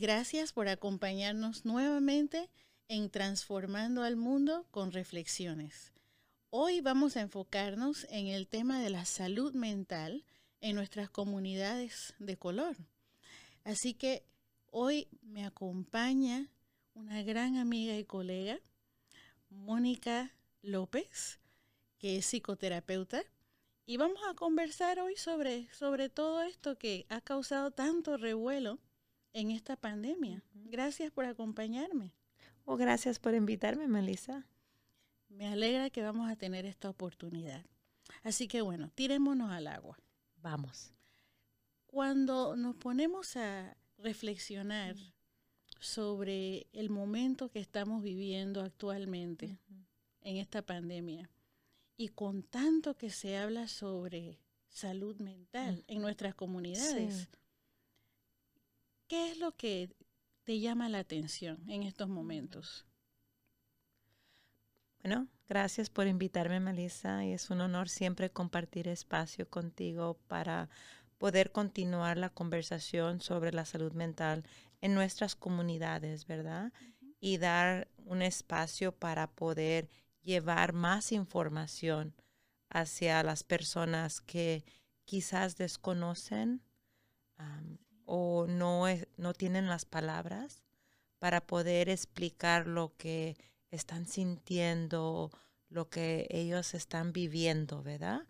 gracias por acompañarnos nuevamente en Transformando al Mundo con Reflexiones. Hoy vamos a enfocarnos en el tema de la salud mental en nuestras comunidades de color. Así que hoy me acompaña una gran amiga y colega, Mónica López, que es psicoterapeuta, y vamos a conversar hoy sobre, sobre todo esto que ha causado tanto revuelo en esta pandemia. Gracias por acompañarme. Oh, gracias por invitarme, Melissa. Me alegra que vamos a tener esta oportunidad. Así que bueno, tirémonos al agua. Vamos. Cuando nos ponemos a reflexionar sobre el momento que estamos viviendo actualmente en esta pandemia y con tanto que se habla sobre salud mental en nuestras comunidades, ¿qué es lo que te llama la atención en estos momentos? Bueno, gracias por invitarme, Melissa. Y es un honor siempre compartir espacio contigo para poder continuar la conversación sobre la salud mental en nuestras comunidades, ¿verdad? Y dar un espacio para poder llevar más información hacia las personas que quizás desconocen o no, no tienen las palabras para poder explicar lo que están sintiendo, lo que ellos están viviendo, ¿verdad?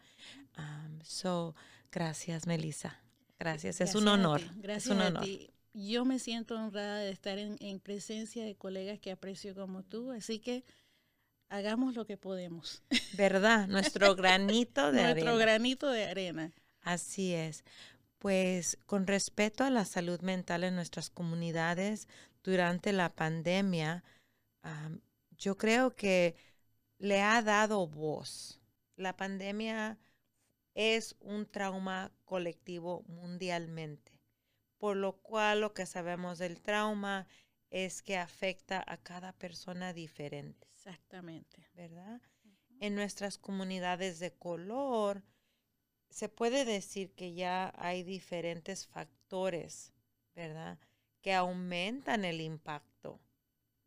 so, gracias, Melissa. Gracias, es un honor. Gracias un honor. Yo me siento honrada de estar en, presencia de colegas que aprecio como tú, así que hagamos lo que podemos. ¿Verdad? Nuestro granito de arena. Nuestro granito de arena. Así es. Pues con respecto a la salud mental en nuestras comunidades durante la pandemia, yo creo que le ha dado voz. La pandemia es un trauma colectivo mundialmente, por lo cual lo que sabemos del trauma es que afecta a cada persona diferente. Exactamente. ¿Verdad? En nuestras comunidades de color, se puede decir que ya hay diferentes factores, ¿verdad? Que aumentan el impacto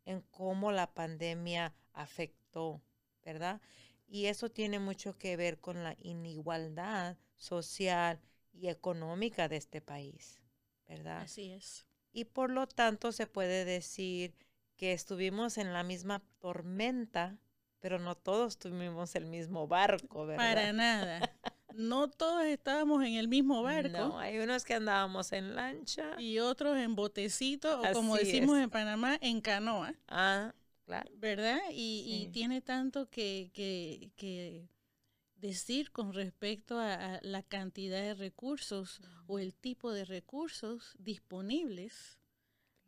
en cómo la pandemia afectó, ¿verdad? Y eso tiene mucho que ver con la inigualdad social y económica de este país, ¿verdad? Así es. Y por lo tanto se puede decir que estuvimos en la misma tormenta, pero no todos tuvimos el mismo barco, ¿verdad? Para nada. No todos estábamos en el mismo barco. No, hay unos que andábamos en lancha. Y otros en botecito, o como decimos en Panamá, en canoa. Ah, claro. ¿Verdad? Y, tiene tanto que, que, decir con respecto a, la cantidad de recursos o el tipo de recursos disponibles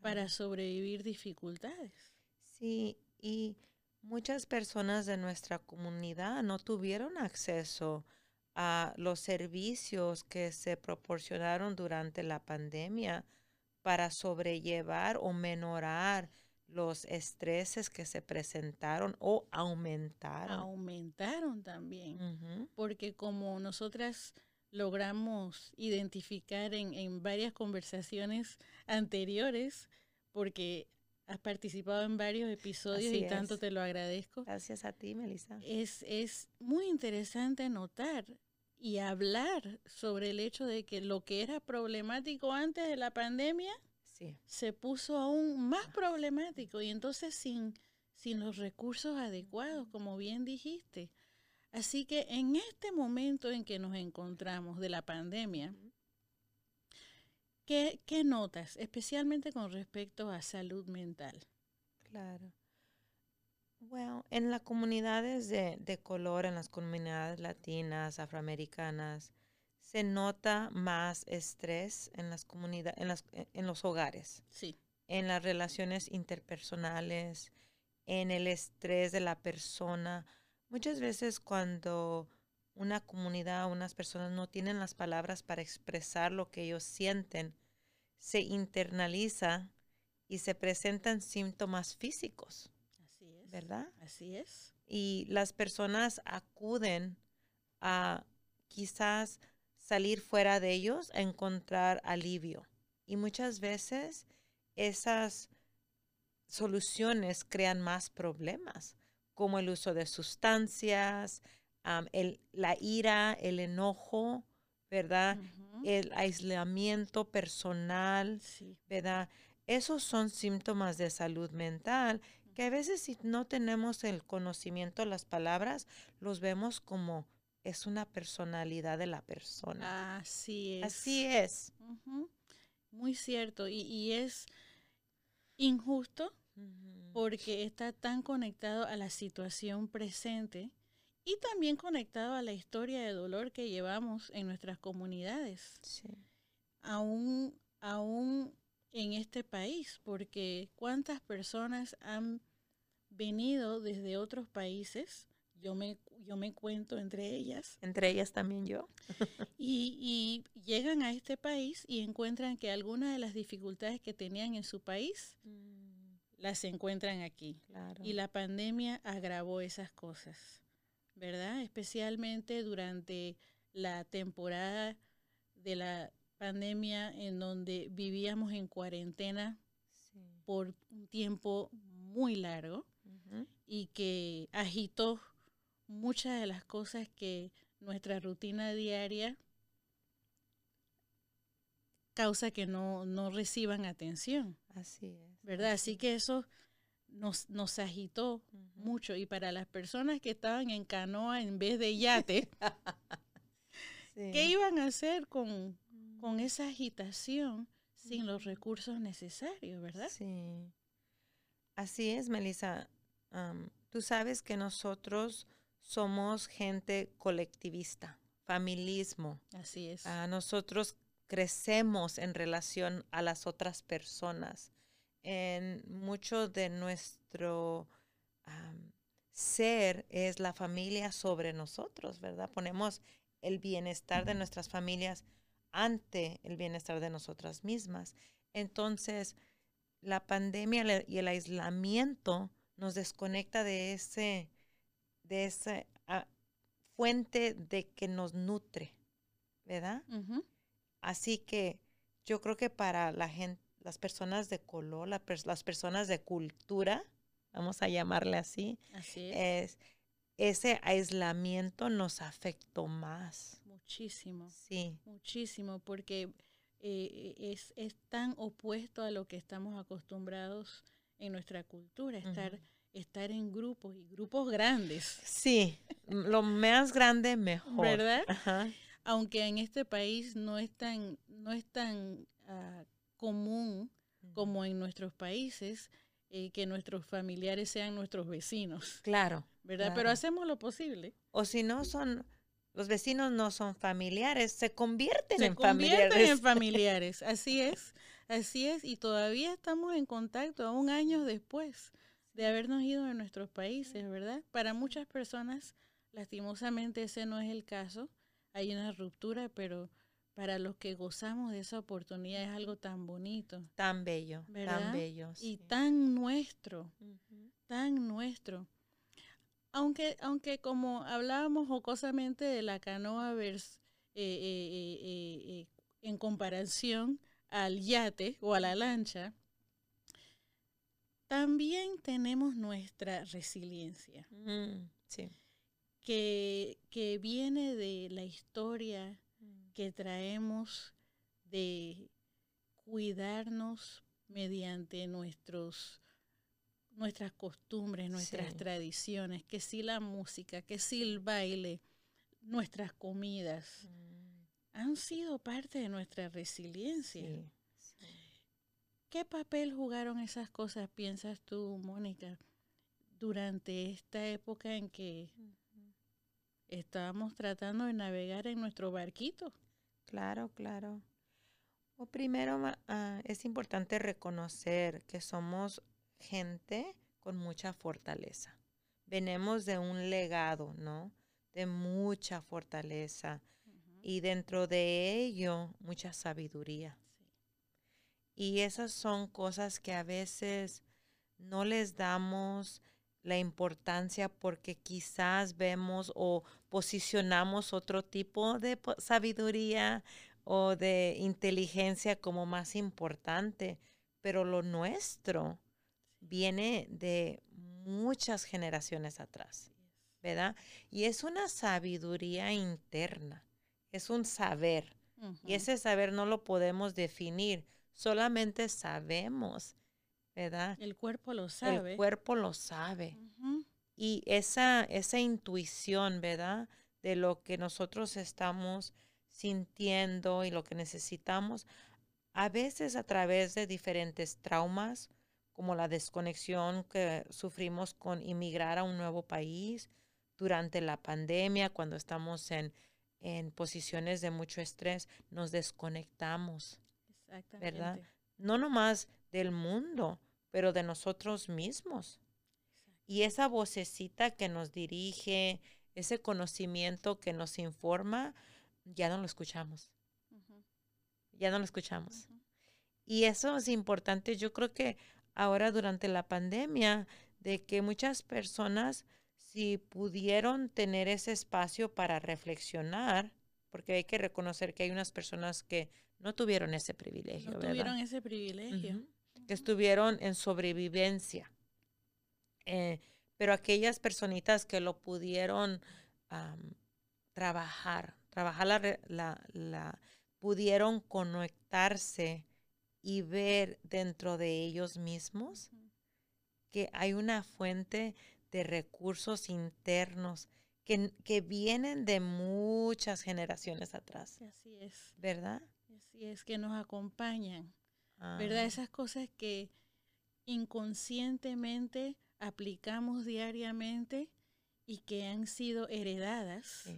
para sobrevivir dificultades. Sí, y muchas personas de nuestra comunidad no tuvieron acceso a los servicios que se proporcionaron durante la pandemia para sobrellevar o menorar los estreses que se presentaron o aumentaron. Aumentaron también, porque como nosotras logramos identificar en, en varias conversaciones anteriores, porque has participado en varios episodios y tanto te lo agradezco. Gracias a ti, Melissa. Es, es muy interesante notar y hablar sobre el hecho de que lo que era problemático antes de la pandemia se puso aún más problemático y entonces sin, sin los recursos adecuados, como bien dijiste. Así que en este momento en que nos encontramos de la pandemia, ¿qué, qué notas, especialmente con respecto a salud mental? Claro. Bueno, en las comunidades de, color, en las comunidades latinas, afroamericanas, se nota más estrés en las comunidades, en, las, en los hogares. Sí. En las relaciones interpersonales, en el estrés de la persona. Muchas veces cuando una comunidad, unas personas no tienen las palabras para expresar lo que ellos sienten, se internaliza y se presentan síntomas físicos. ¿Verdad? Así es. Y las personas acuden a quizás salir fuera de ellos a encontrar alivio, Y muchas veces esas soluciones crean más problemas, como el uso de sustancias, el, la ira, el enojo, ¿verdad? El aislamiento personal, ¿verdad? Esos son síntomas de salud mental que a veces si no tenemos el conocimiento de las palabras, los vemos como es una personalidad de la persona. Así es. Así es. Muy cierto. Y, es injusto porque está tan conectado a la situación presente y también conectado a la historia de dolor que llevamos en nuestras comunidades. Sí. Aún, aún en este país, porque cuántas personas han venido desde otros países, yo me, yo me cuento entre ellas. Entre ellas también yo. y, llegan a este país y encuentran que algunas de las dificultades que tenían en su país mm. las encuentran aquí. Y la pandemia agravó esas cosas, ¿verdad? Especialmente durante la temporada de la pandemia en donde vivíamos en cuarentena por un tiempo muy largo y que agitó muchas de las cosas que nuestra rutina diaria causa que no, no reciban atención. Así es. ¿Verdad? Así, que eso nos, nos agitó mucho. Y para las personas que estaban en canoa en vez de yate, ¿qué iban a hacer con, con esa agitación sin los recursos necesarios, verdad? Sí. Así es, Melissa. tú sabes que nosotros somos gente colectivista, familismo. Así es. nosotros crecemos en relación a las otras personas. En mucho de nuestro ser es la familia sobre nosotros, ¿verdad? Ponemos el bienestar de nuestras familias ante el bienestar de nosotras mismas. Entonces, la pandemia y el aislamiento nos desconecta de ese, de esa ah, fuente de que nos nutre, ¿verdad? Así que yo creo que para la gente, las personas de color, las personas de cultura, vamos a llamarle así, es. ese aislamiento nos afectó más. Muchísimo. Sí. Muchísimo, porque eh, es, es, tan opuesto a lo que estamos acostumbrados en nuestra cultura, estar, estar en grupos y grupos grandes. Sí, lo más grande mejor. ¿Verdad? Aunque en este país no es tan, no es tan ah, común como en nuestros países, eh, que nuestros familiares sean nuestros vecinos. Claro. ¿Verdad? Pero hacemos lo posible. O si no son los vecinos no son familiares, se convierten en convierten familiares. en familiares, así es, así es, y todavía estamos en contacto, aún años después de habernos ido de nuestros países, ¿verdad? Para muchas personas, lastimosamente ese no es el caso, hay una ruptura, pero para los que gozamos de esa oportunidad es algo tan bonito. Tan bello, tan bello. Y tan nuestro, tan nuestro aunque, aunque como hablábamos jocosamente de la canoa vers, eh, eh, eh, en comparación al yate o a la lancha, también tenemos nuestra resiliencia, mm, que, que, viene de la historia mm. que traemos de cuidarnos mediante nuestros nuestras costumbres, nuestras tradiciones, que si la música, que si el baile, nuestras comidas, mm. han sido parte de nuestra resiliencia. ¿Qué papel jugaron esas cosas, piensas tú, Mónica, durante esta época en que estábamos tratando de navegar en nuestro barquito? Claro, claro. O primero ah, es importante reconocer que somos gente con mucha fortaleza. Venimos de un legado, ¿no? De mucha fortaleza y dentro de ello mucha sabiduría. Y esas son cosas que a veces no les damos la importancia porque quizás vemos o posicionamos otro tipo de sabiduría o de inteligencia como más importante, pero lo nuestro viene de muchas generaciones atrás, ¿verdad? Y es una sabiduría interna, es un saber. Y ese saber no lo podemos definir, solamente sabemos, ¿verdad? El cuerpo lo sabe. El cuerpo lo sabe. Y esa, esa intuición, ¿verdad? De lo que nosotros estamos sintiendo y lo que necesitamos, a veces a través de diferentes traumas, como la desconexión que sufrimos con inmigrar a un nuevo país durante la pandemia, cuando estamos en, en posiciones de mucho estrés, nos desconectamos, ¿verdad? No nomás del mundo, pero de nosotros mismos. Y esa vocecita que nos dirige, ese conocimiento que nos informa, ya no lo escuchamos. Ya no lo escuchamos. Y eso es importante. Yo creo que ahora durante la pandemia, de que muchas personas, si pudieron tener ese espacio para reflexionar, porque hay que reconocer que hay unas personas que no tuvieron ese privilegio. No tuvieron ese privilegio. Que estuvieron en sobrevivencia. Eh, pero aquellas personitas que lo pudieron trabajar, trabajar la, la, la, pudieron conectarse y ver dentro de ellos mismos que hay una fuente de recursos internos que, que, vienen de muchas generaciones atrás. Así es. ¿Verdad? Así es, que nos acompañan. ¿Verdad? Ah. Esas cosas que inconscientemente aplicamos diariamente y que han sido heredadas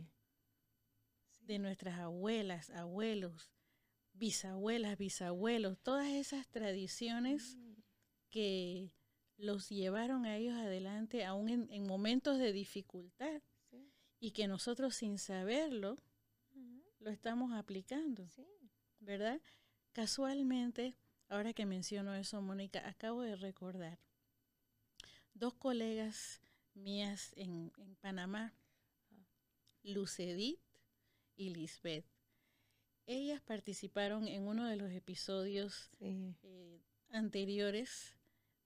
de nuestras abuelas, abuelos, bisabuelas, bisabuelos, todas esas tradiciones que los llevaron a ellos adelante aún en, momentos de dificultad y que nosotros sin saberlo lo estamos aplicando, ¿verdad? Casualmente, ahora que menciono eso, Mónica, acabo de recordar dos colegas mías en, Panamá, Lucedit y Lisbeth. Ellas participaron en uno de los episodios eh, anteriores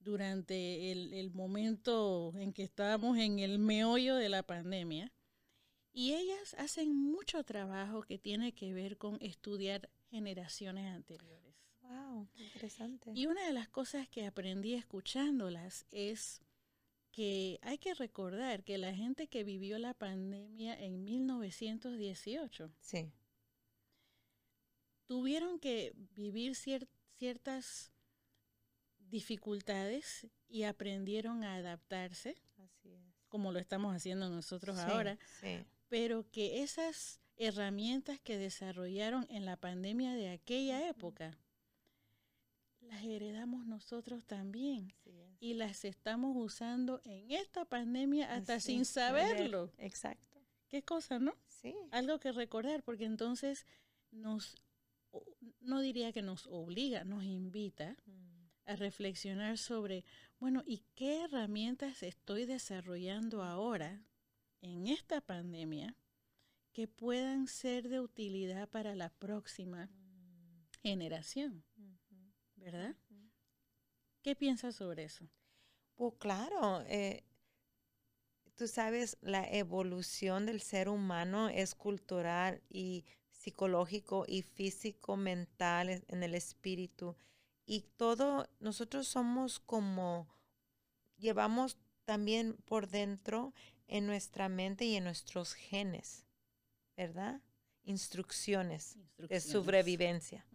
durante el, momento en que estábamos en el meollo de la pandemia. Y ellas hacen mucho trabajo que tiene que ver con estudiar generaciones anteriores. Wow, interesante. Y una de las cosas que aprendí escuchándolas es que hay que recordar que la gente que vivió la pandemia en 1918 sí. Tuvieron que vivir ciertas dificultades y aprendieron a adaptarse, como lo estamos haciendo nosotros ahora, pero que esas herramientas que desarrollaron en la pandemia de aquella época, las heredamos nosotros también y las estamos usando en esta pandemia hasta sin saberlo. Exacto. Qué cosa, ¿no? Sí. Algo que recordar, porque entonces nos, no diría que nos obliga, nos invita mm. a reflexionar sobre, bueno, ¿y qué herramientas estoy desarrollando ahora en esta pandemia que puedan ser de utilidad para la próxima mm. generación? ¿verdad? ¿Qué piensas sobre eso? Pues claro, eh, tú sabes, la evolución del ser humano es cultural y psicológico y físico, mental, en el espíritu. Y todo, nosotros somos como, llevamos también por dentro en nuestra mente y en nuestros genes, ¿verdad? Instrucciones, de sobrevivencia.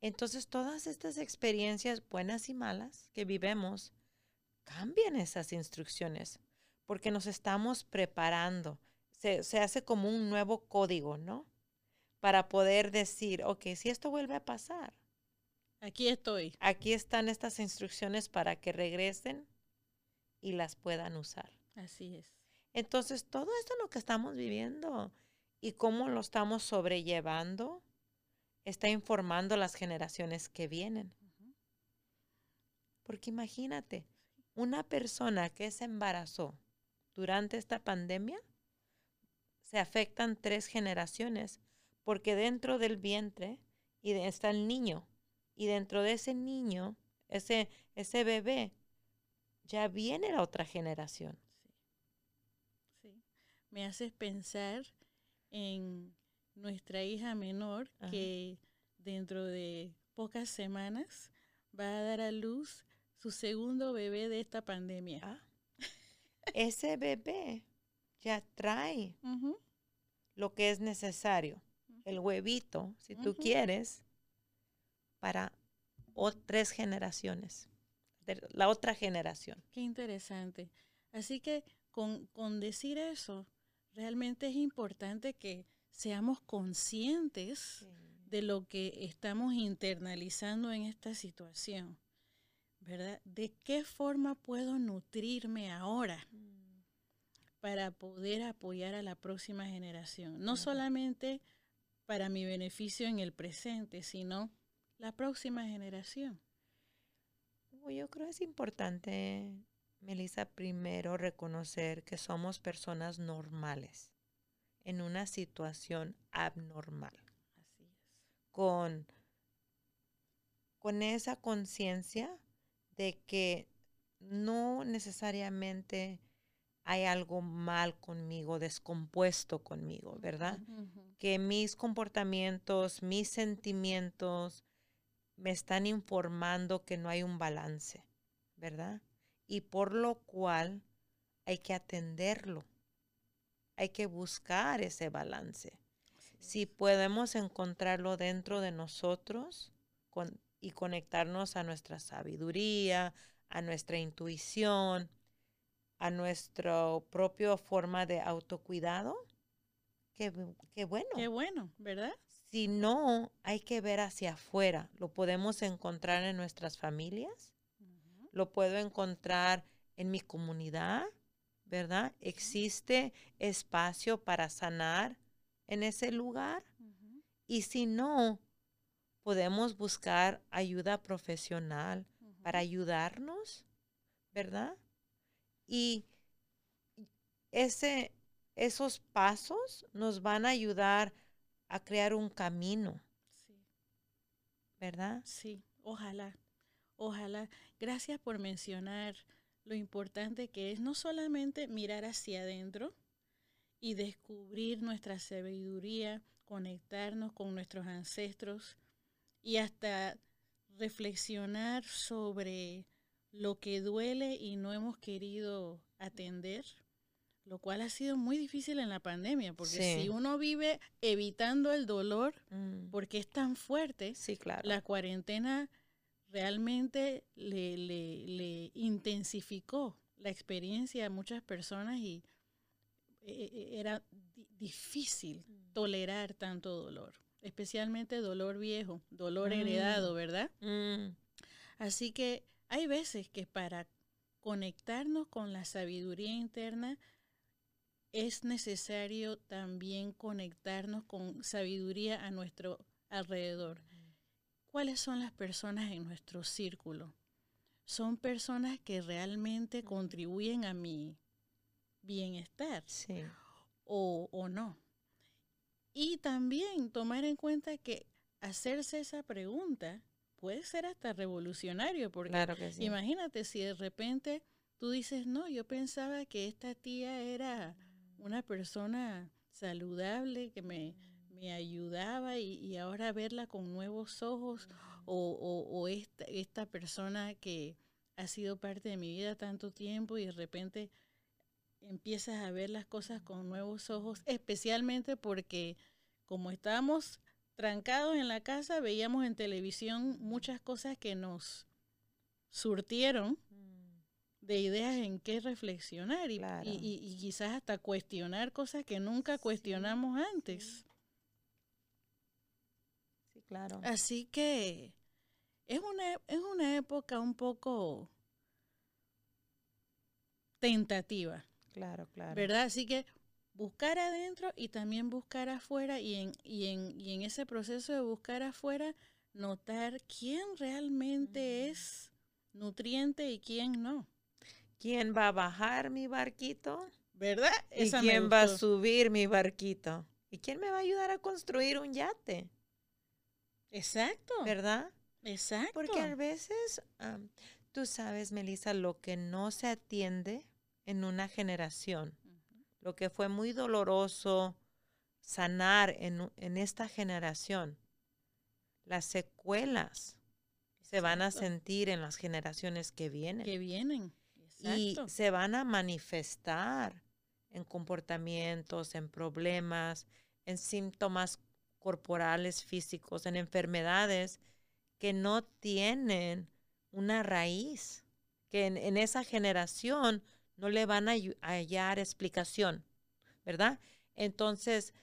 Entonces todas estas experiencias buenas y malas que vivemos cambian esas instrucciones porque nos estamos preparando. Se, hace como un nuevo código, ¿no? Para poder decir, ok, si esto vuelve a pasar. Aquí estoy. Aquí están estas instrucciones para que regresen y las puedan usar. Así es. Entonces, todo esto lo que estamos viviendo y cómo lo estamos sobrellevando está informando las generaciones que vienen. Porque imagínate, una persona que se embarazó durante esta pandemia, se afectan tres generaciones Porque dentro del vientre y está el niño. Y dentro de ese niño, ese, ese bebé, ya viene la otra generación. Sí. sí. Me haces pensar en nuestra hija menor que dentro de pocas semanas va a dar a luz su segundo bebé de esta pandemia. Ah. Ese bebé ya trae lo que es necesario, el huevito, si tú quieres, para tres generaciones, la otra generación. Qué interesante. Así que con, decir eso, realmente es importante que seamos conscientes de lo que estamos internalizando en esta situación, ¿verdad? ¿De qué forma puedo nutrirme ahora mm. para poder apoyar a la próxima generación? No solamente para mi beneficio en el presente, sino la próxima generación. Yo creo que es importante, Melissa, primero reconocer que somos personas normales en una situación abnormal. Así es. Con, con esa conciencia de que no necesariamente hay algo mal conmigo, descompuesto conmigo, ¿verdad? Que mis comportamientos, mis sentimientos me están informando que no hay un balance, ¿verdad? Y por lo cual hay que atenderlo hay que buscar ese balance. Si podemos encontrarlo dentro de nosotros y conectarnos a nuestra sabiduría, a nuestra intuición, a nuestra propia forma de autocuidado, qué, bueno. Qué bueno, ¿verdad? Si no, hay que ver hacia afuera. Lo podemos encontrar en nuestras familias, lo puedo encontrar en mi comunidad, ¿verdad? Existe espacio para sanar en ese lugar. Y si no, podemos buscar ayuda profesional para ayudarnos, ¿verdad? Y ese, esos pasos nos van a ayudar a crear un camino. ¿Verdad? Sí, ojalá, ojalá. Gracias por mencionar lo importante que es no solamente mirar hacia adentro y descubrir nuestra sabiduría, conectarnos con nuestros ancestros y hasta reflexionar sobre lo que duele y no hemos querido atender, lo cual ha sido muy difícil en la pandemia, porque si uno vive evitando el dolor, mm. porque es tan fuerte, sí, claro. la cuarentena realmente le, le, intensificó la experiencia a muchas personas y eh, eh, era difícil mm. tolerar tanto dolor, especialmente dolor viejo, dolor mm. heredado, ¿verdad? Mm. Así que hay veces que para conectarnos con la sabiduría interna es necesario también conectarnos con sabiduría a nuestro alrededor cuáles son las personas en nuestro círculo. Son personas que realmente contribuyen a mi bienestar sí. o, o no. Y también tomar en cuenta que hacerse esa pregunta puede ser hasta revolucionario, porque claro que sí. imagínate si de repente tú dices, no, yo pensaba que esta tía era una persona saludable, que me, me ayudaba y, ahora verla con nuevos ojos o, esta, esta persona que ha sido parte de mi vida tanto tiempo y de repente empiezas a ver las cosas con nuevos ojos, especialmente porque como estábamos trancados en la casa, veíamos en televisión muchas cosas que nos surtieron de ideas en qué reflexionar y, y, quizás hasta cuestionar cosas que nunca cuestionamos antes. Claro. Así que es una, es una época un poco tentativa. Claro, claro. ¿Verdad? Así que buscar adentro y también buscar afuera y en, y en, y en ese proceso de buscar afuera notar quién realmente es nutriente y quién no. ¿Quién va a bajar mi barquito? ¿Verdad? ¿Y quién va a subir mi barquito? ¿Y quién me va a ayudar a construir un yate? Exacto. ¿Verdad? Exacto. Porque a veces, tú sabes, Melissa, lo que no se atiende en una generación. Lo que fue muy doloroso sanar en, en esta generación, las secuelas se van a sentir en las generaciones que vienen. Que vienen. y se van a manifestar en comportamientos, en problemas, en síntomas corporales, físicos, en enfermedades que no tienen una raíz, que en, en esa generación no le van a hallar explicación, ¿verdad? Entonces,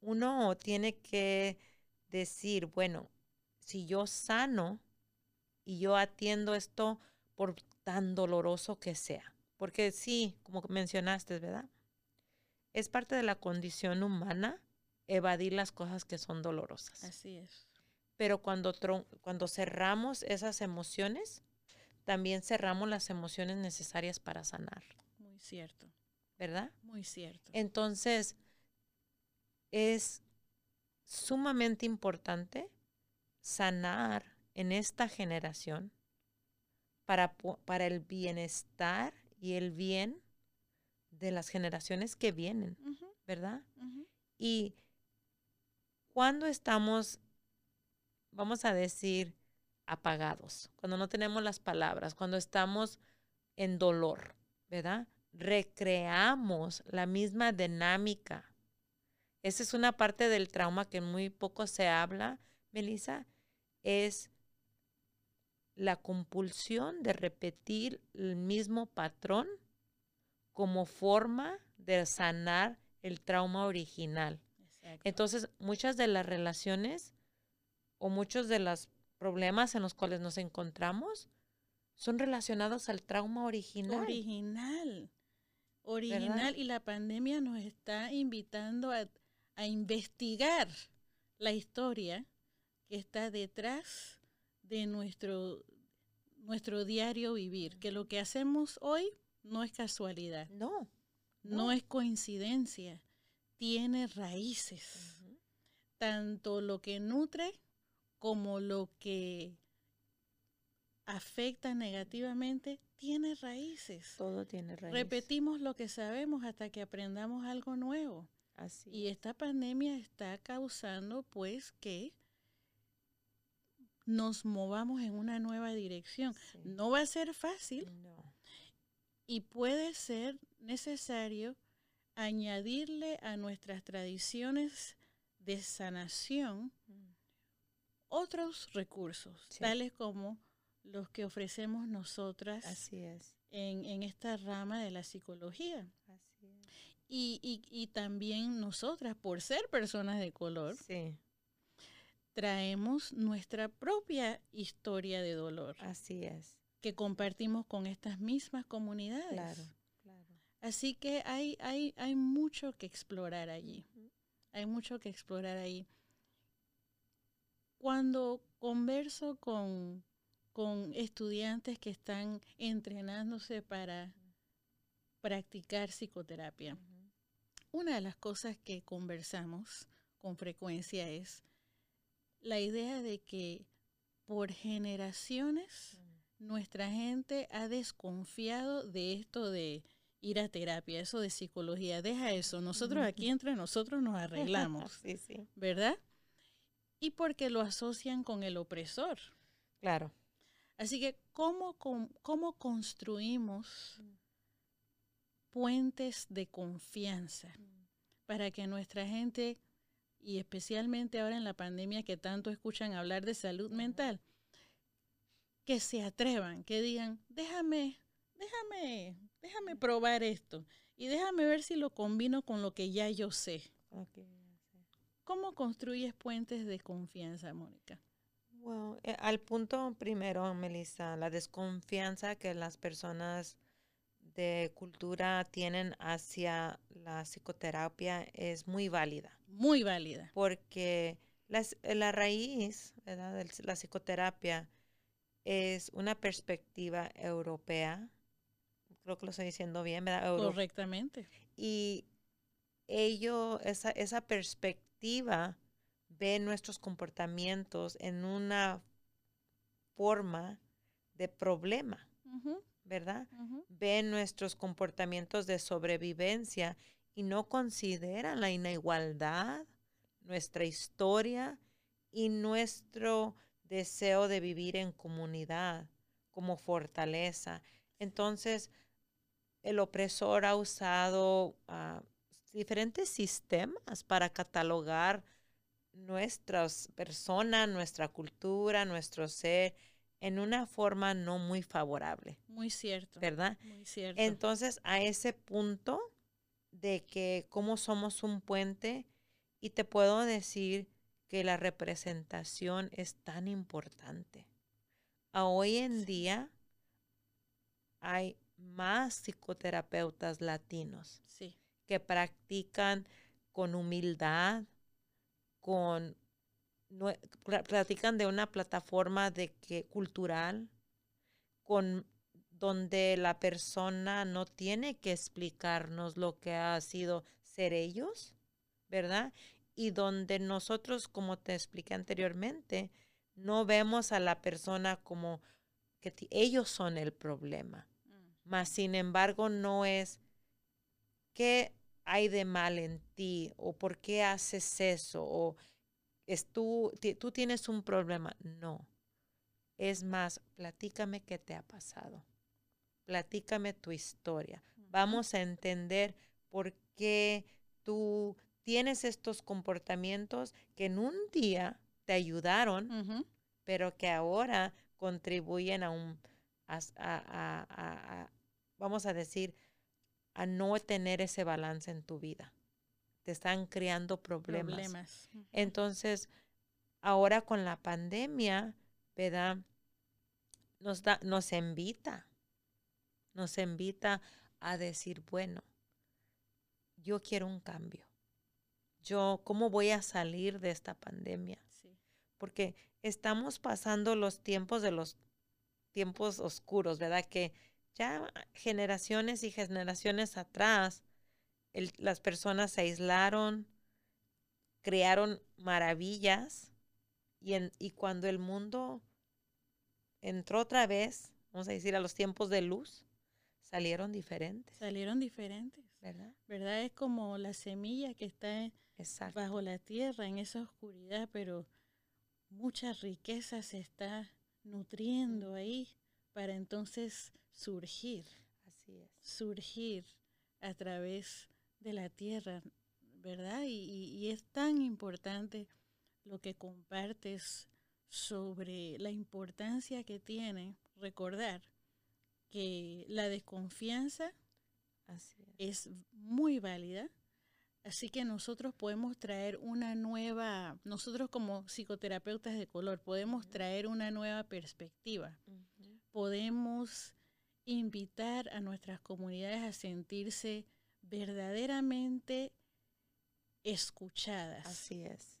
uno tiene que decir, bueno, si yo sano y yo atiendo esto por tan doloroso que sea, porque sí, como mencionaste, ¿verdad? Es parte de la condición humana evadir las cosas que son dolorosas. Así es. Pero cuando, cuando cerramos esas emociones, también cerramos las emociones necesarias para sanar, Muy cierto. ¿verdad? Muy cierto. Entonces, es sumamente importante sanar en esta generación para, para el bienestar y el bien de las generaciones que vienen, ¿verdad? Y cuando estamos, vamos a decir, apagados, cuando no tenemos las palabras, cuando estamos en dolor, ¿verdad? Recreamos la misma dinámica. Esa es una parte del trauma que muy poco se habla, Melissa, es la compulsión de repetir el mismo patrón como forma de sanar el trauma original. Exacto. Entonces, muchas de las relaciones o muchos de los problemas en los cuales nos encontramos son relacionados al trauma original. Original. Original. ¿Verdad? Y la pandemia nos está invitando a, a investigar la historia que está detrás de nuestro, nuestro diario vivir. Que lo que hacemos hoy no es casualidad, no. no, No. es coincidencia, tiene raíces. Tanto lo que nutre como lo que afecta negativamente tiene raíces. Todo tiene raíz. Repetimos lo que sabemos hasta que aprendamos algo nuevo. Así Y es. esta pandemia está causando pues que nos movamos en una nueva dirección. Sí. No va a ser fácil No. y puede ser necesario añadirle a nuestras tradiciones de sanación. Otros recursos, Sí. tales como los que ofrecemos nosotras Así es. en, en esta rama de la psicología. Así es. Y, y- y también nosotras, por ser personas de color, Sí, traemos nuestra propia historia de dolor así es. que compartimos con estas mismas comunidades. Claro, claro. Así que hay, hay, hay mucho que explorar allí. Hay mucho que explorar ahí. Cuando converso con, con estudiantes que están entrenándose para practicar psicoterapia, una de las cosas que conversamos con frecuencia es la idea de que por generaciones nuestra gente ha desconfiado de esto de ir a terapia, eso de psicología. Deja eso, nosotros aquí entre nosotros nos arreglamos, sí, sí. ¿verdad? Y porque lo asocian con el opresor. Claro. Así que, ¿cómo, cómo construimos Mm. puentes de confianza para que nuestra gente, y especialmente ahora en la pandemia que tanto escuchan hablar de salud mental, que se atrevan, que digan, déjame, déjame, déjame probar esto y déjame ver si lo combino con lo que ya yo sé. ¿Cómo construyes puentes de confianza, Mónica? Well, eh, al punto primero, Melissa, la desconfianza que las personas de cultura tienen hacia la psicoterapia es muy válida, Muy válida. porque las- la raíz ¿verdad? de la psicoterapia es una perspectiva europea, creo que lo estoy diciendo bien, ¿verdad? Euro- Correctamente. y ello, esa, esa perspectiva ve nuestros comportamientos en una forma de problema, ¿verdad? Ve nuestros comportamientos de sobrevivencia y no consideran la inigualdad, nuestra historia y nuestro deseo de vivir en comunidad como fortaleza. Entonces, el opresor ha usado ah, diferentes sistemas para catalogar nuestras personas, nuestra cultura, nuestro ser en una forma no muy favorable. Muy cierto. ¿Verdad? Muy cierto. Entonces, a ese punto de que cómo somos un puente, y te puedo decir que la representación es tan importante. A hoy en día hay más psicoterapeutas latinos que practican con humildad, con platican de una plataforma de que cultural con donde la persona no tiene que explicarnos lo que ha sido ser ellos, ¿verdad? Y donde nosotros, como te expliqué anteriormente, no vemos a la persona como que ellos son el problema. Mas, sin embargo, no es qué hay de mal en ti o por qué haces eso o es tú, tú tienes un problema. No. Es más, platícame qué te ha pasado. Platícame tu historia. Vamos a entender por qué tú tienes estos comportamientos que en un día te ayudaron, pero que ahora contribuyen a un, a, vamos a decir, a no tener ese balance en tu vida te están creando problemas. Entonces, ahora con la pandemia, ¿verdad? Nos, da, nos invita, nos invita a decir, bueno, yo quiero un cambio. Yo, ¿cómo voy a salir de esta pandemia? Porque estamos pasando los tiempos de los tiempos oscuros, ¿verdad? Que ya generaciones y generaciones atrás las personas se aislaron, crearon maravillas y, y cuando el mundo entró otra vez, vamos a decir, a los tiempos de luz, salieron diferentes. Salieron diferentes. ¿Verdad? ¿Verdad? Es como la semilla que está bajo la tierra, en esa oscuridad, pero mucha riqueza se está nutriendo ahí para entonces surgir. Así es. Surgir a través de la tierra, ¿verdad? Y, es tan importante lo que compartes sobre la importancia que tiene recordar que la desconfianza es. muy válida, así que nosotros podemos traer una nueva, nosotros como psicoterapeutas de color, podemos traer una nueva perspectiva, podemos invitar a nuestras comunidades a sentirse verdaderamente escuchadas. Así es.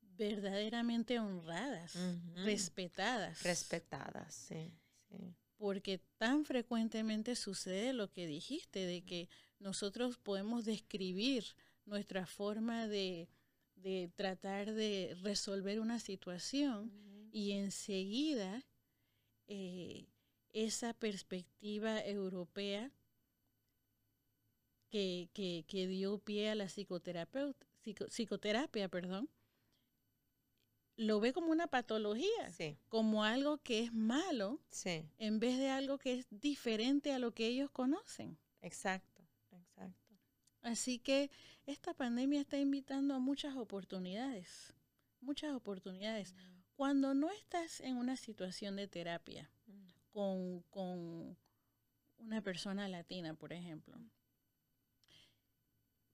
Verdaderamente honradas, respetadas. Respetadas, sí, Porque tan frecuentemente sucede lo que dijiste, de que nosotros podemos describir nuestra forma de, tratar de resolver una situación y enseguida eh, esa perspectiva europea que, dio pie a la psicoterapeuta, psicoterapia, perdón, lo ve como una patología, como algo que es malo, en vez de algo que es diferente a lo que ellos conocen. Exacto, exacto. Así que esta pandemia está invitando a muchas oportunidades, muchas oportunidades. Mm. Cuando no estás en una situación de terapia. Con, con una persona latina, por ejemplo,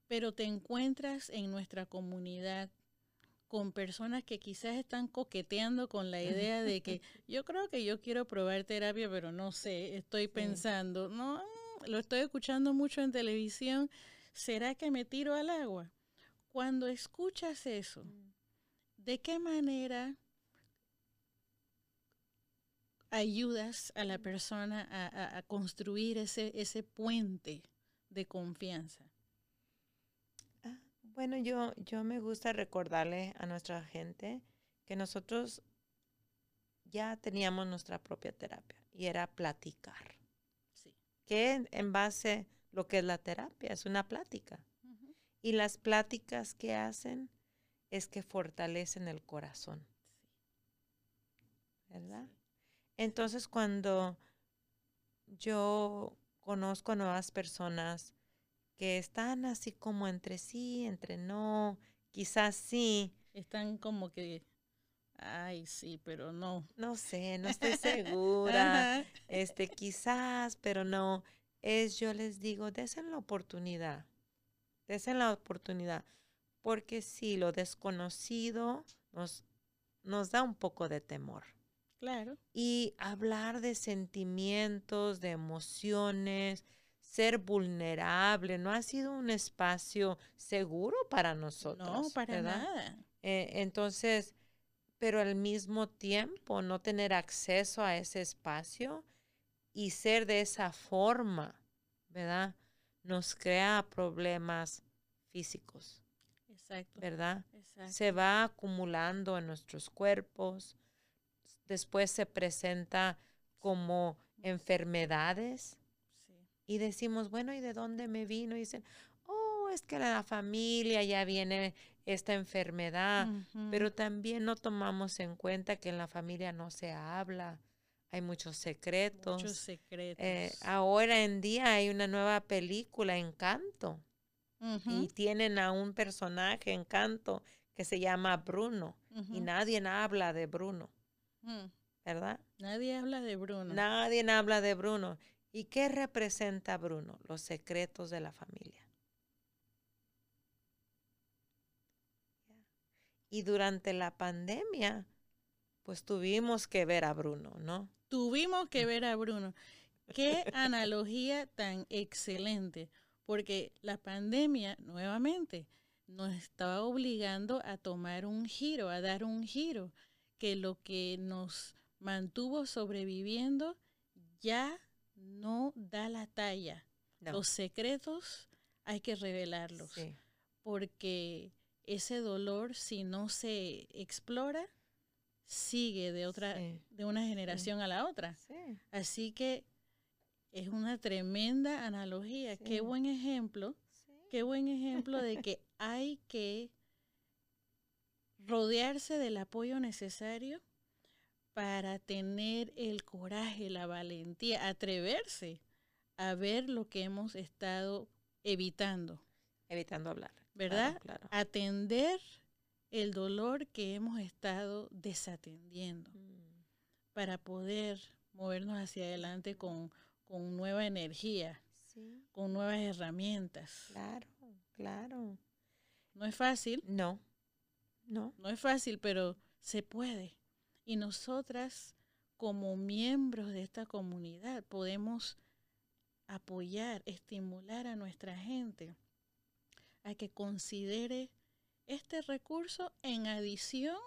pero te encuentras en nuestra comunidad con personas que quizás están coqueteando con la idea de que yo creo que yo quiero probar terapia, pero no sé, estoy pensando, no, lo estoy escuchando mucho en televisión, ¿será que me tiro al agua? Cuando escuchas eso, mm. ¿de qué manera ayudas a la persona a, a construir ese, ese puente de confianza? Bueno, yo, yo me gusta recordarle a nuestra gente que nosotros ya teníamos nuestra propia terapia y era platicar. Sí. Que en base lo que es la terapia, es una plática. Y las pláticas que hacen es que fortalecen el corazón. ¿Verdad? Entonces cuando yo conozco a nuevas personas que están así como entre sí, entre no, quizás sí. Están como que, ay, sí, pero no. No sé, no estoy segura. este, quizás, pero no. Es, yo les digo, desen la oportunidad. Desen la oportunidad. Porque sí, lo desconocido nos, nos da un poco de temor. Claro. Y hablar de sentimientos, de emociones, ser vulnerable, no ha sido un espacio seguro para nosotros. No, para nada. Eh, entonces, pero al mismo tiempo no tener acceso a ese espacio y ser de esa forma, ¿verdad? Nos crea problemas físicos. Exacto. ¿Verdad? Se va acumulando en nuestros cuerpos, después se presenta como enfermedades y decimos, bueno, ¿y de dónde me vino? Y dicen, oh, es que la familia ya viene esta enfermedad, pero también no tomamos en cuenta que en la familia no se habla, hay muchos secretos. Muchos secretos. Eh, ahora en día hay una nueva película, Encanto, y tienen a un personaje, Encanto, que se llama Bruno, y nadie habla de Bruno. Mm. ¿Verdad? Nadie habla de Bruno. Nadie habla de Bruno. ¿Y qué representa Bruno? Los secretos de la familia. Y durante la pandemia, pues tuvimos que ver a Bruno, ¿no? Tuvimos que ver a Bruno. Qué analogía tan excelente, porque la pandemia, nuevamente, nos estaba obligando a tomar un giro, a dar un giro que lo que nos mantuvo sobreviviendo ya no da la talla. Los secretos hay que revelarlos. Porque ese dolor, si no se explora, sigue de otra, de una generación a la otra. Así que es una tremenda analogía. Qué buen ejemplo. Qué buen ejemplo de que hay que rodearse del apoyo necesario para tener el coraje, la valentía, atreverse a ver lo que hemos estado evitando. Evitando hablar. ¿Verdad? Atender el dolor que hemos estado desatendiendo mm. para poder movernos hacia adelante con, con nueva energía, con nuevas herramientas. Claro, claro. No es fácil. No. No. No es fácil, pero se puede. Y nosotras, como miembros de esta comunidad, podemos apoyar, estimular a nuestra gente a que considere este recurso en adición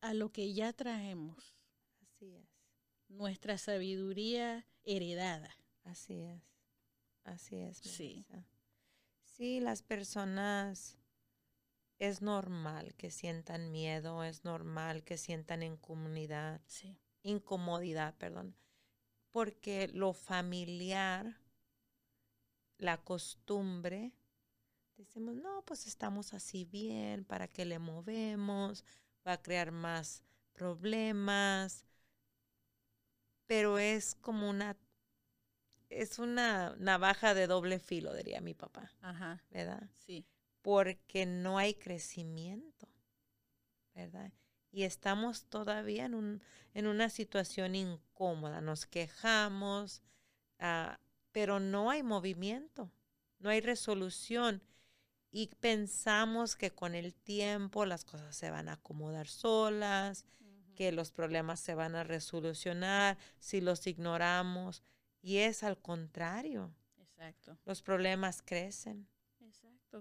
a lo que ya traemos. Así es. Nuestra sabiduría heredada. Así es. Así es. Sí. Sí, las personas es normal que sientan miedo, es normal que sientan incomodidad, sí. incomodidad, perdón, porque lo familiar, la costumbre, decimos, no, pues estamos así bien, ¿para qué le movemos? Va a crear más problemas, pero es como una es una navaja de doble filo, diría mi papá. Ajá. ¿Verdad? Sí porque no hay crecimiento, ¿verdad? Y estamos todavía en, un, en una situación incómoda, nos quejamos, ah, pero no hay movimiento, no hay resolución. Y pensamos que con el tiempo las cosas se van a acomodar solas, que los problemas se van a resolucionar si los ignoramos. Y es al contrario. Exacto. Los problemas crecen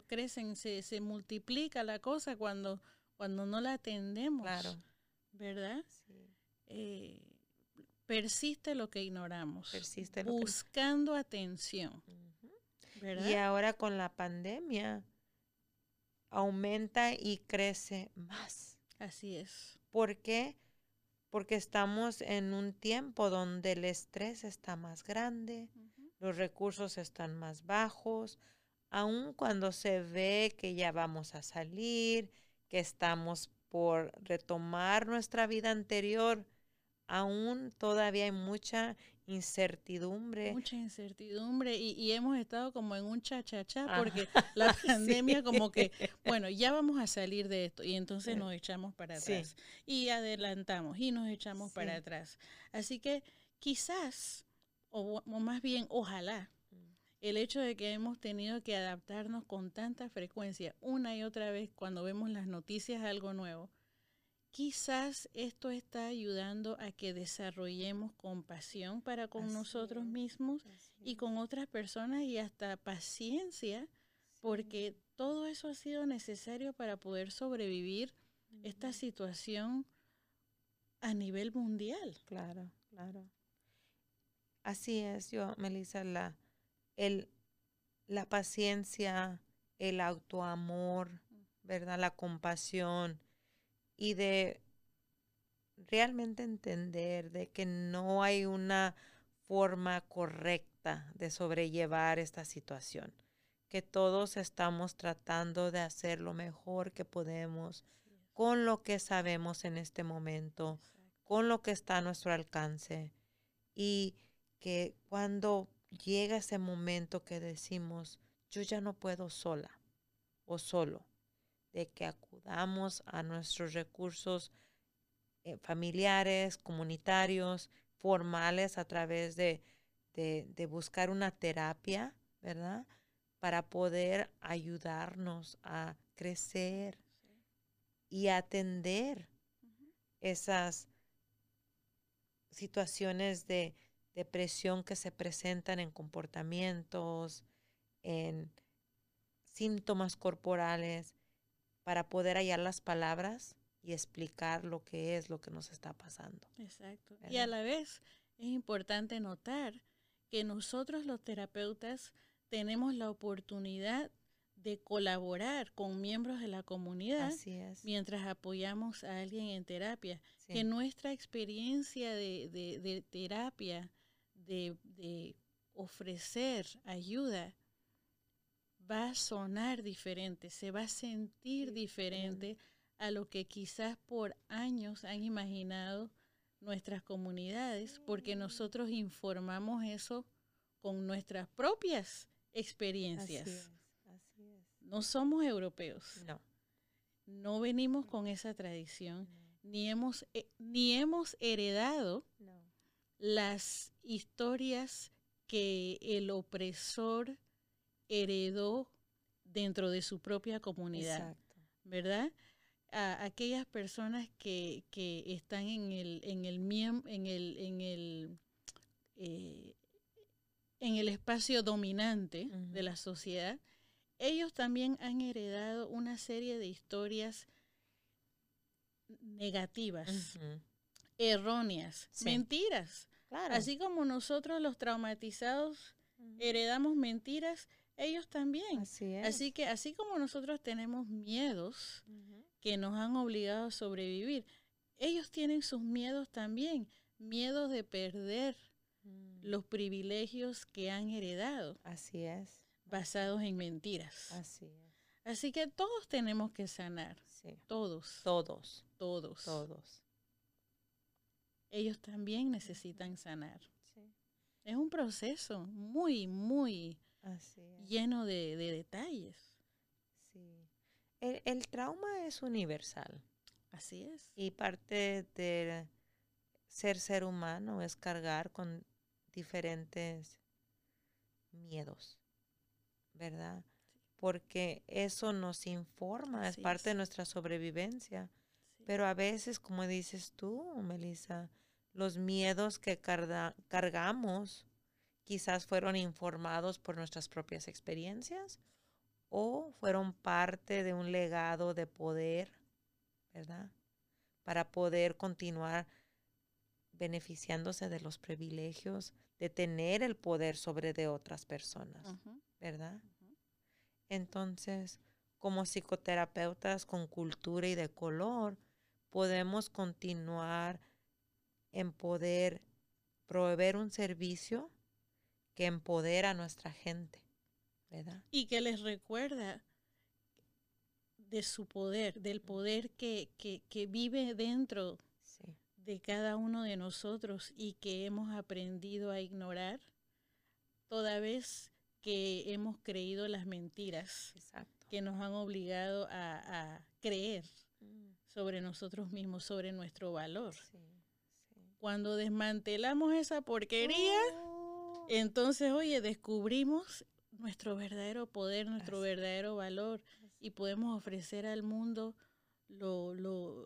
crecen, se, se multiplica la cosa cuando, cuando no la atendemos. Claro. ¿Verdad? Eh, persiste lo que ignoramos. Persiste buscando atención. Y ahora con la pandemia, aumenta y crece más. Así es. ¿Por qué? Porque estamos en un tiempo donde el estrés está más grande, los recursos están más bajos, aun cuando se ve que ya vamos a salir, que estamos por retomar nuestra vida anterior, aún todavía hay mucha incertidumbre. Mucha incertidumbre y, hemos estado como en un cha-cha-cha porque la pandemia como que, bueno, ya vamos a salir de esto y entonces nos echamos para atrás y adelantamos y nos echamos para atrás. Así que quizás, o, o más bien, ojalá. El hecho de que hemos tenido que adaptarnos con tanta frecuencia una y otra vez cuando vemos las noticias algo nuevo, Quizás esto está ayudando a que desarrollemos compasión para con nosotros mismos y con otras personas y hasta paciencia, porque todo eso ha sido necesario para poder sobrevivir esta situación a nivel mundial. Claro, claro. Así es, yo, Melissa, la, el, la paciencia, el autoamor, ¿verdad? La compasión y de realmente entender de que no hay una forma correcta de sobrellevar esta situación, que todos estamos tratando de hacer lo mejor que podemos con lo que sabemos en este momento, con lo que está a nuestro alcance y que cuando llega ese momento que decimos, yo ya no puedo sola o solo, de que acudamos a nuestros recursos eh, familiares, comunitarios, formales a través de, de, buscar una terapia, ¿verdad? Para poder ayudarnos a crecer y atender esas situaciones de depresión que se presentan en comportamientos, en síntomas corporales para poder hallar las palabras y explicar lo que es lo que nos está pasando. Exacto. Y a la vez es importante notar que nosotros los terapeutas tenemos la oportunidad de colaborar con miembros de la comunidad mientras apoyamos a alguien en terapia. Que nuestra experiencia de, terapia, de, de ofrecer ayuda, va a sonar diferente, se va a sentir diferente a lo que quizás por años han imaginado nuestras comunidades, porque nosotros informamos eso con nuestras propias experiencias. No somos europeos. No. No venimos con esa tradición, ni, hemos, eh, ni hemos heredado las historias que el opresor heredó dentro de su propia comunidad, ¿verdad? A aquellas personas que, están en el, en el, en el, en el, eh, en el espacio dominante de la sociedad, ellos también han heredado una serie de historias negativas, erróneas, mentiras. Así como nosotros los traumatizados heredamos mentiras, ellos también. Así, que así como nosotros tenemos miedos que nos han obligado a sobrevivir, ellos tienen sus miedos también, miedos de perder mm. los privilegios que han heredado. Así es. Basados en mentiras. Así es. Así que todos tenemos que sanar. Todos. Todos. Todos. Todos. Ellos también necesitan sanar. Es un proceso muy, muy lleno de, detalles. Sí. El, trauma es universal. Así es. Y parte de ser ser humano es cargar con diferentes miedos, ¿verdad? Porque eso nos informa, es parte de nuestra sobrevivencia. Pero a veces, como dices tú, Melissa, los miedos que cargamos quizás fueron informados por nuestras propias experiencias o fueron parte de un legado de poder, ¿verdad? Para poder continuar beneficiándose de los privilegios, de tener el poder sobre de otras personas, ¿verdad? Entonces, como psicoterapeutas con cultura y de color, podemos continuar en poder proveer un servicio que empodera a nuestra gente, ¿verdad? Y que les recuerda de su poder, del poder que, que, vive dentro de cada uno de nosotros y que hemos aprendido a ignorar toda vez que hemos creído las mentiras que nos han obligado a, creer mm. sobre nosotros mismos, sobre nuestro valor. Cuando desmantelamos esa porquería, oh. entonces, oye, descubrimos nuestro verdadero poder, nuestro verdadero valor y podemos ofrecer al mundo lo, lo,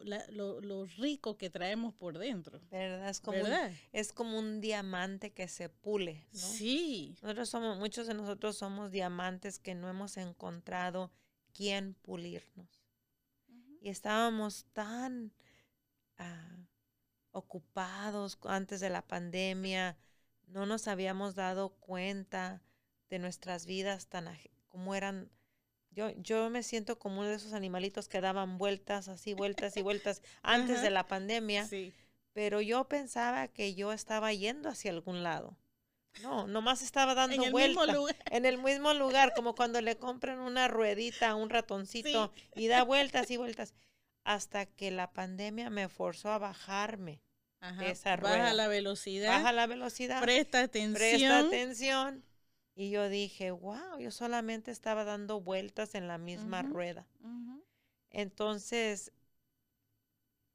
lo, rico que traemos por dentro. ¿Verdad? Es como, Un, es como un diamante que se pule. Sí. Nosotros somos, muchos de nosotros somos diamantes que no hemos encontrado quién pulirnos. Y estábamos tan ah, ocupados antes de la pandemia, no nos habíamos dado cuenta de nuestras vidas tan como eran yo, yo me siento como uno de esos animalitos que daban vueltas, así, vueltas y vueltas antes de la pandemia. Pero yo pensaba que yo estaba yendo hacia algún lado. No, nomás estaba dando vueltas. En el mismo lugar, como cuando le compran una ruedita a un ratoncito y da vueltas y vueltas. Hasta que la pandemia me forzó a bajarme. Esa rueda. Baja la velocidad. Baja la velocidad. Presta atención. Presta atención y yo dije, wow, yo solamente estaba dando vueltas en la misma rueda. Entonces,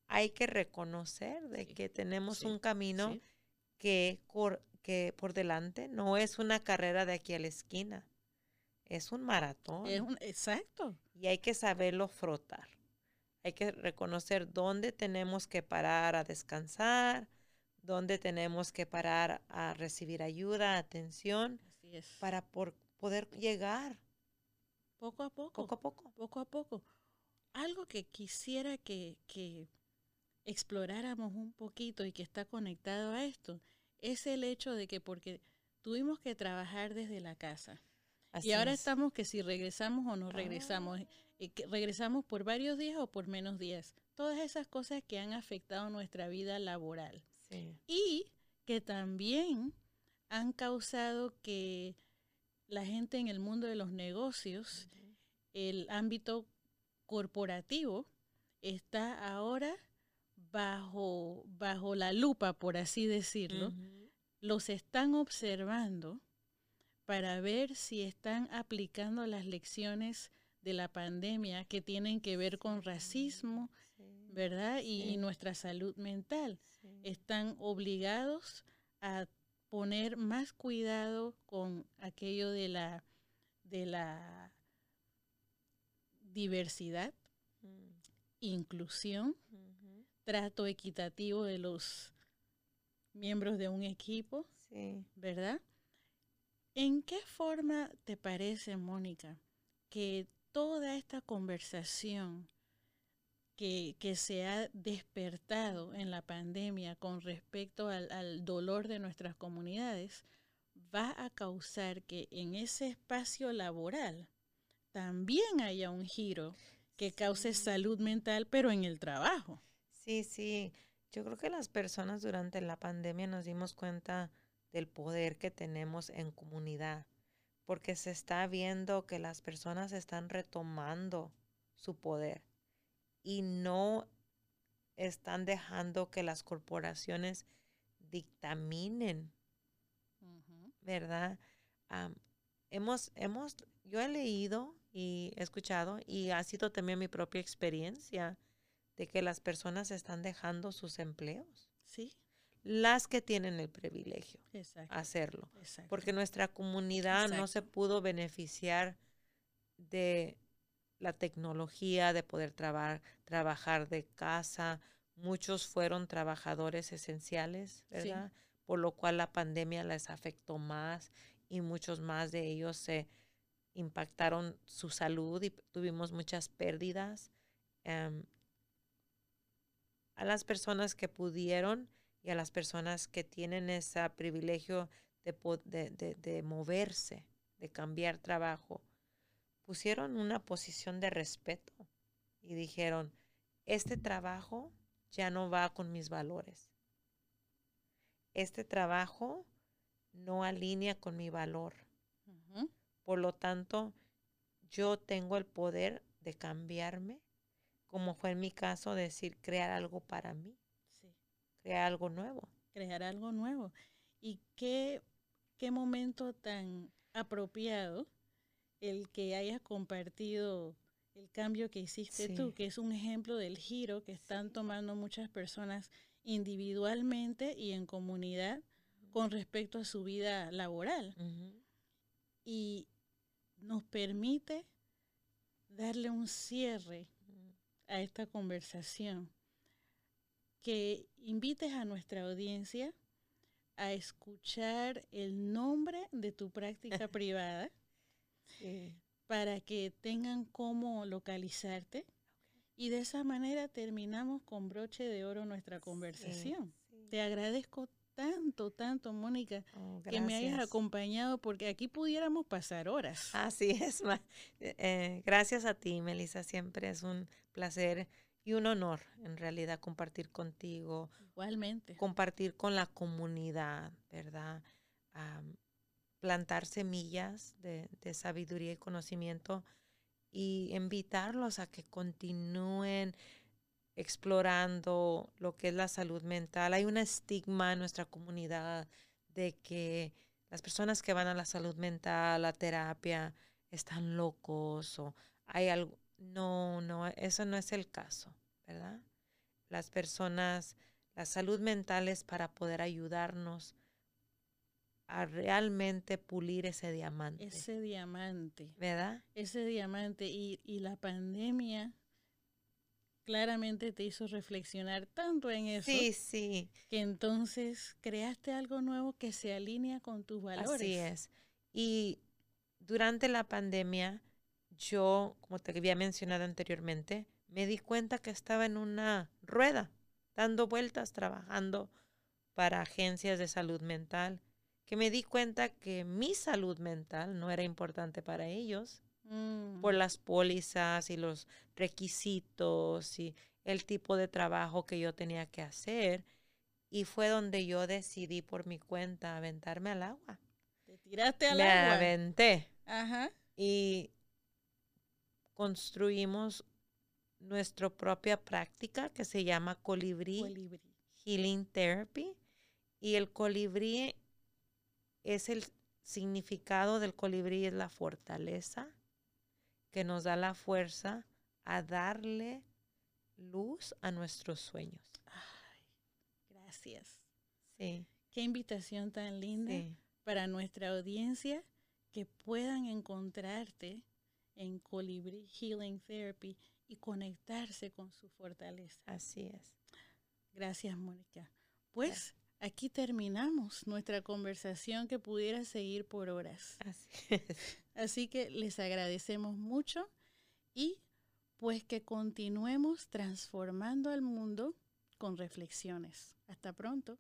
hay que reconocer de que tenemos un camino que, que por delante no es una carrera de aquí a la esquina, es un maratón. Es un, exacto. Y hay que saberlo frotar. Hay que reconocer dónde tenemos que parar a descansar, dónde tenemos que parar a recibir ayuda, atención para por poder llegar. Poco a poco. Poco a poco. Poco a poco. Algo que quisiera que, que exploráramos un poquito y que está conectado a esto es el hecho de que porque tuvimos que trabajar desde la casa. y ahora estamos que si regresamos o no regresamos, ah. Que regresamos por varios días o por menos días. Todas esas cosas que han afectado nuestra vida laboral. Y que también han causado que la gente en el mundo de los negocios, el ámbito corporativo, está ahora bajo, bajo la lupa, por así decirlo. Los están observando para ver si están aplicando las lecciones de la pandemia que tienen que ver con racismo, ¿verdad? Y, nuestra salud mental. Están obligados a poner más cuidado con aquello de la, de la diversidad, mm. inclusión, trato equitativo de los miembros de un equipo, ¿verdad? ¿En qué forma te parece, Mónica, que toda esta conversación que, se ha despertado en la pandemia con respecto al, dolor de nuestras comunidades va a causar que en ese espacio laboral también haya un giro que cause salud mental, pero en el trabajo. Sí, sí. Yo creo que las personas durante la pandemia nos dimos cuenta del poder que tenemos en comunidad, porque se está viendo que las personas están retomando su poder y no están dejando que las corporaciones dictaminen, ¿verdad? hemos, hemos, yo he leído y escuchado y ha sido también mi propia experiencia de que las personas están dejando sus empleos. Sí. Las que tienen el privilegio de hacerlo. Porque nuestra comunidad no se pudo beneficiar de la tecnología, de poder trabajar de casa. Muchos fueron trabajadores esenciales, ¿verdad? Por lo cual la pandemia les afectó más y muchos más de ellos se impactaron su salud y tuvimos muchas pérdidas. Em, a las personas que pudieron y a las personas que tienen ese privilegio de, de moverse, de cambiar trabajo, pusieron una posición de respeto y dijeron, este trabajo ya no va con mis valores. Este trabajo no alinea con mi valor. Por lo tanto, yo tengo el poder de cambiarme, como fue en mi caso, decir, crear algo para mí, crear algo nuevo. Crear algo nuevo. ¿Y qué, qué momento tan apropiado el que hayas compartido el cambio que hiciste tú, que es un ejemplo del giro que están tomando muchas personas individualmente y en comunidad con respecto a su vida laboral. Y nos permite darle un cierre a esta conversación, que invites a nuestra audiencia a escuchar el nombre de tu práctica privada para que tengan cómo localizarte. Y de esa manera terminamos con broche de oro nuestra conversación. Te agradezco tanto, tanto, Mónica, oh, que me hayas acompañado, porque aquí pudiéramos pasar horas. Así es, eh, eh, gracias a ti, Melissa, siempre es un placer y un honor, en realidad, compartir contigo. Igualmente. Compartir con la comunidad, ¿verdad? plantar semillas de, de sabiduría y conocimiento y invitarlos a que continúen explorando lo que es la salud mental. Hay un estigma en nuestra comunidad de que las personas que van a la salud mental, a la terapia, están locos o hay algo. No, no, eso no es el caso, ¿verdad? Las personas, la salud mental es para poder ayudarnos a realmente pulir ese diamante. Ese diamante. ¿Verdad? Ese diamante. Y, y la pandemia claramente te hizo reflexionar tanto en eso. Sí, sí. Que entonces creaste algo nuevo que se alinea con tus valores. Así es. Y durante la pandemia, yo, como te había mencionado anteriormente, me di cuenta que estaba en una rueda, dando vueltas, trabajando para agencias de salud mental, que me di cuenta que mi salud mental no era importante para ellos por mm. las pólizas y los requisitos y el tipo de trabajo que yo tenía que hacer. Y fue donde yo decidí por mi cuenta aventarme al agua. Te tiraste al Me agua. aventé. Ajá. Y construimos nuestra propia práctica que se llama colibrí, colibrí. Healing Therapy. Y el colibrí es el significado del colibrí, es la fortaleza, que nos da la fuerza a darle luz a nuestros sueños. Ay, gracias. Sí. Qué invitación tan linda para nuestra audiencia que puedan encontrarte en Colibrí Healing Therapy y conectarse con su fortaleza. Así es. Gracias, Mónica. Pues aquí terminamos nuestra conversación que pudiera seguir por horas. Así es. Así que les agradecemos mucho y pues que continuemos transformando al mundo con reflexiones. Hasta pronto.